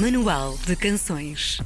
Manual de Canções.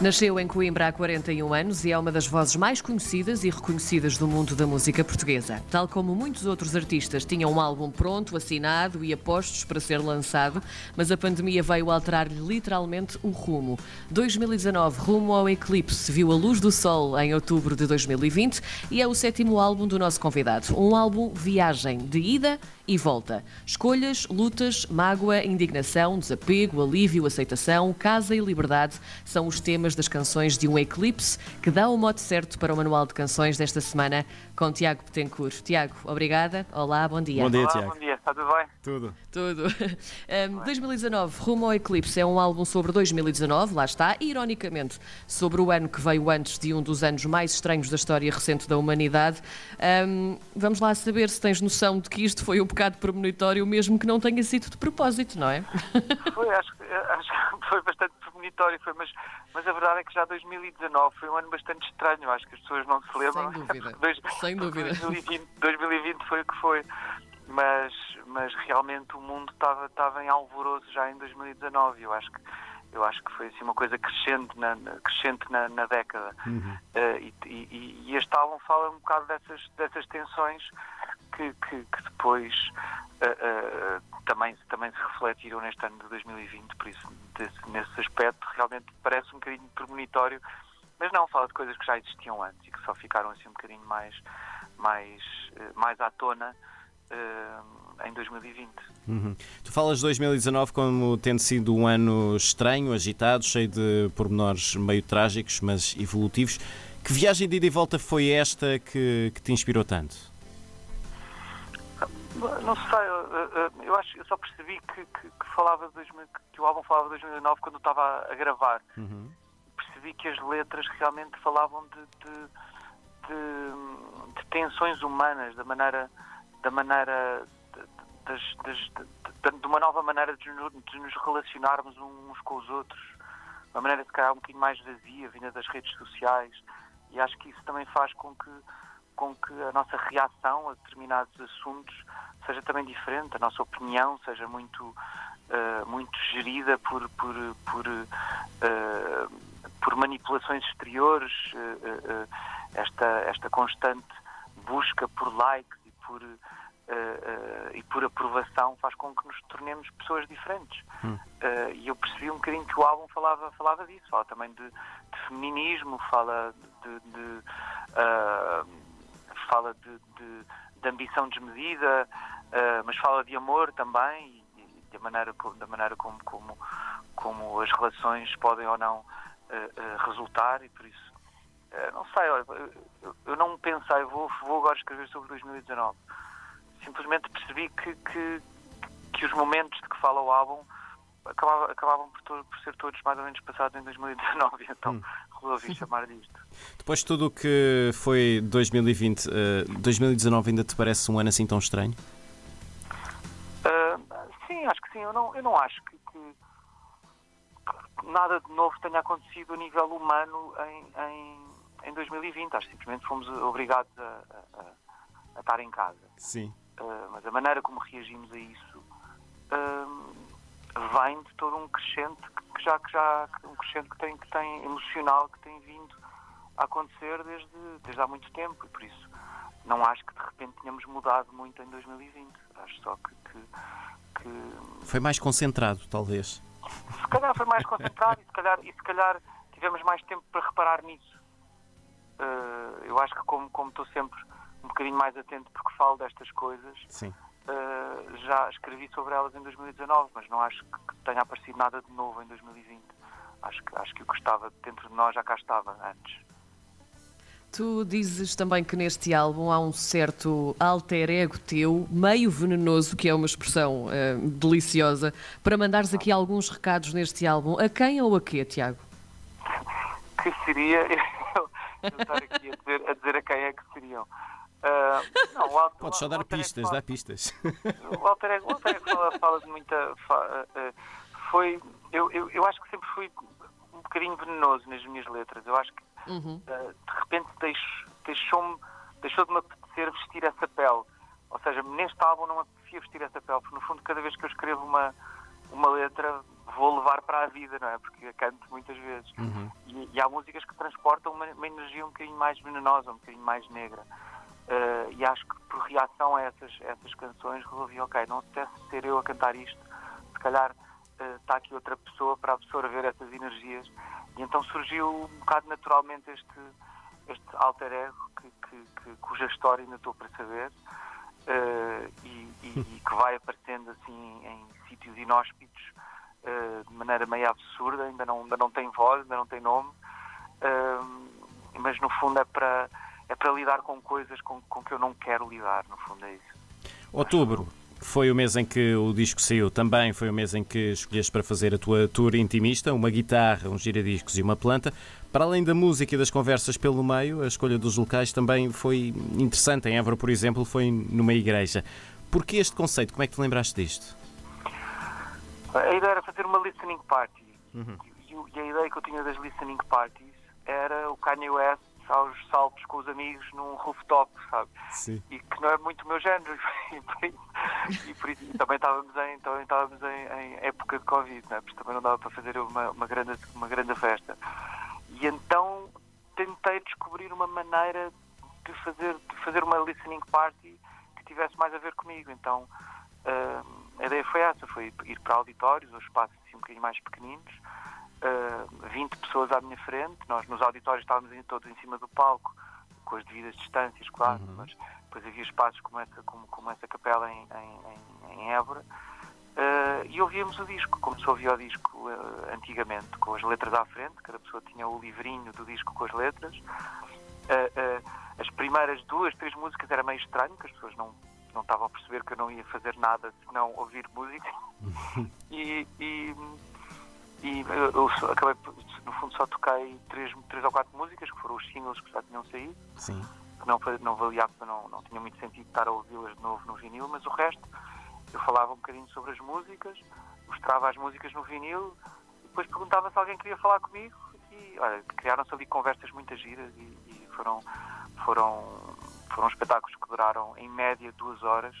Nasceu em Coimbra há 41 anos e é uma das vozes mais conhecidas e reconhecidas do mundo da música portuguesa. Tal como muitos outros artistas tinham um álbum pronto, assinado e apostos para ser lançado, mas a pandemia veio alterar-lhe literalmente o rumo. 2019, rumo ao eclipse, viu a luz do sol em outubro de 2020 e é o sétimo álbum do nosso convidado. Um álbum viagem, de ida e volta. Escolhas, lutas, mágoa, indignação, desapego, alívio, aceitação, casa e liberdade são os temas das canções de um eclipse que dá o mote certo para o manual de canções desta semana com Tiago Petencourt. Tiago, obrigada. Olá, bom dia. Bom dia, Olá, Tiago. Está tudo bem? Tudo. Tudo. Um, 2019, Rumo ao Eclipse, é um álbum sobre 2019, lá está, e, ironicamente, sobre o ano que veio antes de um dos anos mais estranhos da história recente da humanidade. Um, vamos lá saber se tens noção de que isto foi um bocado premonitório, mesmo que não tenha sido de propósito, não é? Foi, acho, que- acho que foi bastante premonitório, foi, mas, mas a verdade é que já 2019 foi um ano bastante estranho, acho que as pessoas não se lembram. Sem dúvida, dois- sem dúvida. 2020, 2020 foi o que foi, mas, mas realmente o mundo estava, estava em alvoroço já em 2019, eu acho que eu acho que foi assim uma coisa crescente na, crescente na, na década. Eh, e, e- e este álbum fala um bocado dessas, dessas tensões que, que- que depois eh, eh, também, também se refletiram neste ano de 2020, por isso, desse- nesse aspecto, realmente parece um bocadinho premonitório, mas não, fala de coisas que já existiam antes e que só ficaram assim um bocadinho mais, mais, mais à tona em 2020. Uhum. Tu falas de 2019 como tendo sido um ano estranho, agitado, cheio de pormenores meio trágicos, mas evolutivos. Que viagem de ida e volta foi esta que, que te inspirou tanto? Não sei, eu, acho eu só percebi que, que, que falava de 2000 que o álbum falava de 2009 quando eu estava a gravar. Uhum. Percebi que as letras realmente falavam de, de, de- de tensões humanas, da maneira da maneira das- de- de- uma nova maneira de de nos relacionarmos uns com os outros, uma maneira de calhar um bocadinho mais vazia, vinda das redes sociais, e acho que isso também faz com que com que a nossa reação a determinados assuntos seja também diferente, a nossa opinião seja muito eh, muito gerida por por por, eh, por manipulações exteriores, eh, esta esta constante busca por likes por eh, eh, e por aprovação faz com que nos tornemos pessoas diferentes. Eh, e eu percebi um bocadinho que o álbum falava, falava disso, fala também de, de feminismo, fala de, de, fala de, de- de ambição desmedida, mas fala de amor também e, e da maneira, da maneira como, como, como as relações podem ou não resultar e por isso não sei, olha, eu, eu não pensei, vou, vou agora escrever sobre 2019. Simplesmente percebi que, que, que os momentos de que fala o álbum acabava- acabavam por, to- por ser todos mais ou menos passados em 2019, então resolvi chamar disto. Depois de tudo o que foi 2020, eh, 2019 ainda te parece um ano assim tão estranho? Ah, sim, acho que sim. Eu não, eu não acho que, que- que nada de novo tenha acontecido a nível humano em, em, em 2020. Acho que simplesmente fomos obrigados a, a- a- estar em casa. Sim. Uh, mas a maneira como reagimos a isso um, vem de todo um crescente que já que já um crescente que tem que tem emocional que tem vindo a acontecer desde desde há muito tempo e por isso não acho que de repente tenhamos mudado muito em 2020 acho só que, que, que Foi mais concentrado, talvez. se calhar foi mais concentrado e se calhar, e se calhar tivemos mais tempo para reparar nisso. Uh, eu acho que como, como estou sempre um bocadinho mais atento porque falo destas coisas, Sim. uh, já escrevi sobre elas em 2019, mas não acho que tenha aparecido nada de novo em 2020. Acho que, acho que o que estava dentro de nós já cá estava antes. Tu dizes também que neste álbum há um certo alter ego teu, meio venenoso, que é uma expressão eh, deliciosa, para mandares aqui alguns recados neste álbum. A quem ou a quê, Tiago? Que seria estar aqui a dizer, a dizer a quem é que seriam. Uh, não, o Alter- Podes só dar Ego pistas, fala- dá pistas. O Walter Ego, Walter Ego fala, fala de muita. fa- eh, foi. Eu, eu, eu acho que sempre fui um bocadinho venenoso nas minhas letras. Eu acho que Uhum. eh, de repente deixo- deixou-me deixou de me apetecer vestir essa pele. Ou seja, neste álbum não me apetecia vestir essa pele, porque no fundo cada vez que eu escrevo uma, uma letra vou levar para a vida, não é? Porque canto muitas vezes. Uhum. E, e há músicas que transportam uma, uma energia um bocadinho mais venenosa, um bocadinho mais negra. Uh, e acho que por reação a essas, essas canções resolvi, ok, não se deve ser eu a cantar isto, se calhar uh, está aqui outra pessoa para absorver essas energias. E então surgiu um bocado naturalmente este, este alter ego que, que, que, cuja história ainda estou para saber uh, e, e, e, que vai aparecendo assim em sítios inóspitos de maneira meio absurda, ainda não, ainda não tem voz, ainda não tem nome, mas no fundo é para é para lidar com coisas com, com que eu não quero lidar, no fundo é isso. Outubro foi o mês em que o disco saiu, também foi o mês em que escolheste para fazer a tua tour intimista, uma guitarra, um giradiscos e uma planta. Para além da música e das conversas pelo meio, a escolha dos locais também foi interessante. Em Évora, por exemplo, foi numa igreja. Porquê este conceito? Como é que te lembraste disto? A ideia era fazer uma listening party. Uhum. E a ideia que eu tinha das listening parties era o Kanye West aos saltos com os amigos num rooftop, sabe? Sim. E que não é muito o meu género. E por isso, e por isso também estávamos, em, também estávamos em, em, época de Covid, né? porque também não dava para fazer uma, uma, grande, uma grande festa. E então tentei descobrir uma maneira de fazer, de fazer uma listening party que tivesse mais a ver comigo. Então uh, a ideia foi essa, foi ir para auditórios ou espaços assim, um bocadinho mais pequeninos uh, ah, 20 pessoas à minha frente. Nós nos auditórios estávamos todos em cima do palco, com as devidas distâncias, claro, uhum. mas depois havia espaços como essa, como, como essa capela em, em, em Évora. Uh, e ouvíamos o disco, como se ouvia o disco uh, antigamente, com as letras à frente, cada pessoa tinha o livrinho do disco com as letras. Uh, as primeiras duas, três músicas era meio estranho, que as pessoas não, não estavam a perceber que eu não ia fazer nada senão ouvir música. e, e e eu, acabei, no fundo, só toquei três, três ou quatro músicas, que foram os singles que já tinham saído. Sim. Que não, não valia, não, não tinha muito sentido estar a ouvi-las de novo no vinil, mas o resto eu falava um bocadinho sobre as músicas, mostrava as músicas no vinil, e depois perguntava se alguém queria falar comigo e olha, criaram-se ali conversas muito giras e, e, foram, foram, foram espetáculos que duraram em média duas horas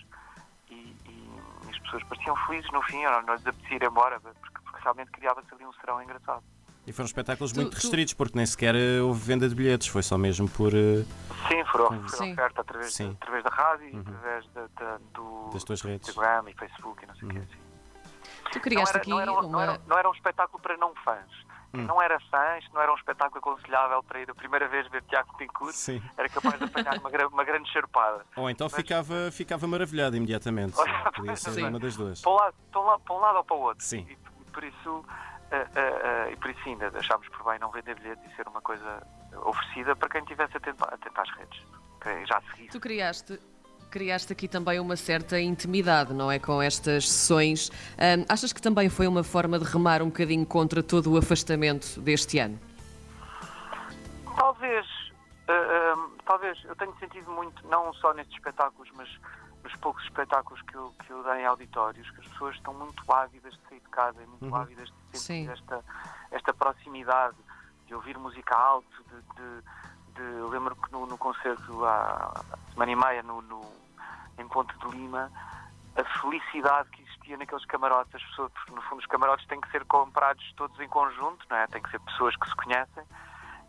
e, e as pessoas pareciam felizes no fim, não, não lhes apetecia ir embora, porque realmente criava-se ali um serão engraçado. E foram espetáculos muito tu, restritos, porque nem sequer eh, houve venda de bilhetes, foi só mesmo por. Uh... Sim, foram, foram oferta através, de, através da rádio, uhum. através de, de, do das tuas redes. Instagram e Facebook e não sei o uhum. que assim. Tu criaste não era, aqui. Não era, uma... não, era, não era um espetáculo para não fãs. Quem hum. não era fãs, não era um espetáculo aconselhável para ir a primeira vez ver Tiago Pincourt, era capaz de apanhar uma, uma grande charpada. Ou então Mas... ficava, ficava maravilhado imediatamente. Podia ser Sim. uma das duas. Para um, lado, para, um lado, ou para o outro. Sim. E, por isso, uh, uh, e por isso ainda achámos por bem não vender bilhetes e ser uma coisa oferecida para quem estivesse atento, atento às redes. Que já seguisse. Tu criaste criaste aqui também uma certa intimidade, não é? Com estas sessões. Um, achas que também foi uma forma de remar um bocadinho contra todo o afastamento deste ano? Talvez. Uh, uh, talvez. Eu tenho sentido muito, não só nestes espetáculos, mas nos poucos espetáculos que eu, que eu dei em auditórios, que as pessoas estão muito ávidas de sair de casa, muito uhum. ávidas de sentir esta, esta proximidade, de ouvir música alto, de, de, de lembro que no, no concerto há semana e meia no, no, em Ponte de Lima, a felicidade que existia naqueles camarotes, as pessoas, porque no fundo os camarotes têm que ser comprados todos em conjunto, não é? Tem que ser pessoas que se conhecem.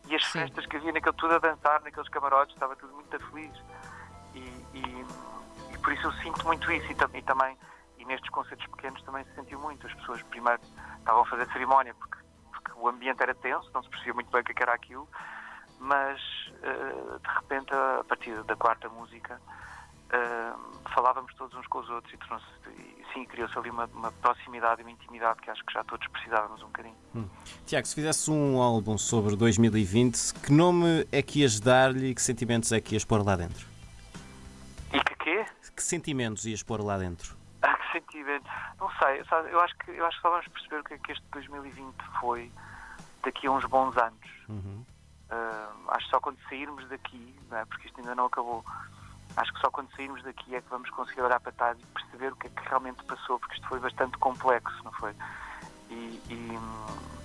E as Sim. festas que havia naquele tudo a dançar naqueles camarotes, estava tudo muito feliz. E, e por isso eu sinto muito isso e, e, também, e nestes concertos pequenos também se sentiu muito. As pessoas primeiro estavam a fazer cerimónia porque, porque o ambiente era tenso, não se percebia muito bem o que é era aquilo, mas uh, de repente, a partir da quarta música, uh, falávamos todos uns com os outros e, e sim, criou-se ali uma, uma, proximidade e uma intimidade que acho que já todos precisávamos um bocadinho. Hum. Tiago, se fizesse um álbum sobre 2020, que nome é que ias dar-lhe e que sentimentos é que ias pôr lá dentro? que sentimentos ias pôr lá dentro? Ah, que sentimentos? Não sei, eu acho que, eu acho que só vamos perceber o que é que este 2020 foi daqui a uns bons anos. Uhum. Uh, acho que só quando sairmos daqui, não é? porque isto ainda não acabou, acho que só quando sairmos daqui é que vamos conseguir olhar para trás e perceber o que é que realmente passou, porque isto foi bastante complexo, não foi? E, e,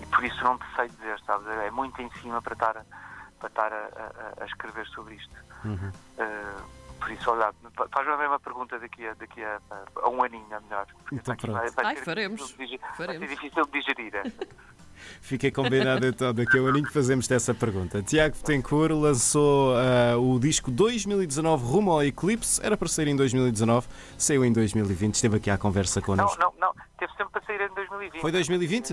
e por isso não te sei dizer, sabes? É muito em cima para estar, para estar a, a, a escrever sobre isto. Uhum. Uh, por isso, olha, faz a mesma pergunta daqui a, daqui a, a um aninho, é melhor. Então aqui pronto. Ai, ser faremos. difícil de digerir- Faremos. Vai ser difícil de digerir esta. Fica combinado então, daqui a um aninho que fazemos dessa pergunta. Tiago Betancourt lançou ah, o disco 2019 Rumo ao Eclipse, era para sair em 2019, saiu em 2020, esteve aqui à conversa Não, connosco. não, não, teve sempre para sair em 2020. Foi 2020?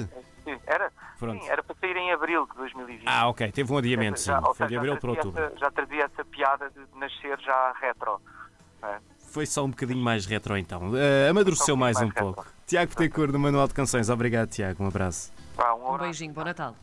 Sim, era? Pronto. Sim, era para sair em abril de 2020. Ah, ok, teve um adiamento, sim. Já- Foi de abril para outubro. essa- já trazia essa piada de nascer já retro. não é? Foi só um bocadinho mais retro então. Ah, amadureceu um mais um bocadinho mais pouco. Tiago Betancourt, do Manual de Canções. Obrigado, Tiago. Um abraço. Um beijinho, bom Natal.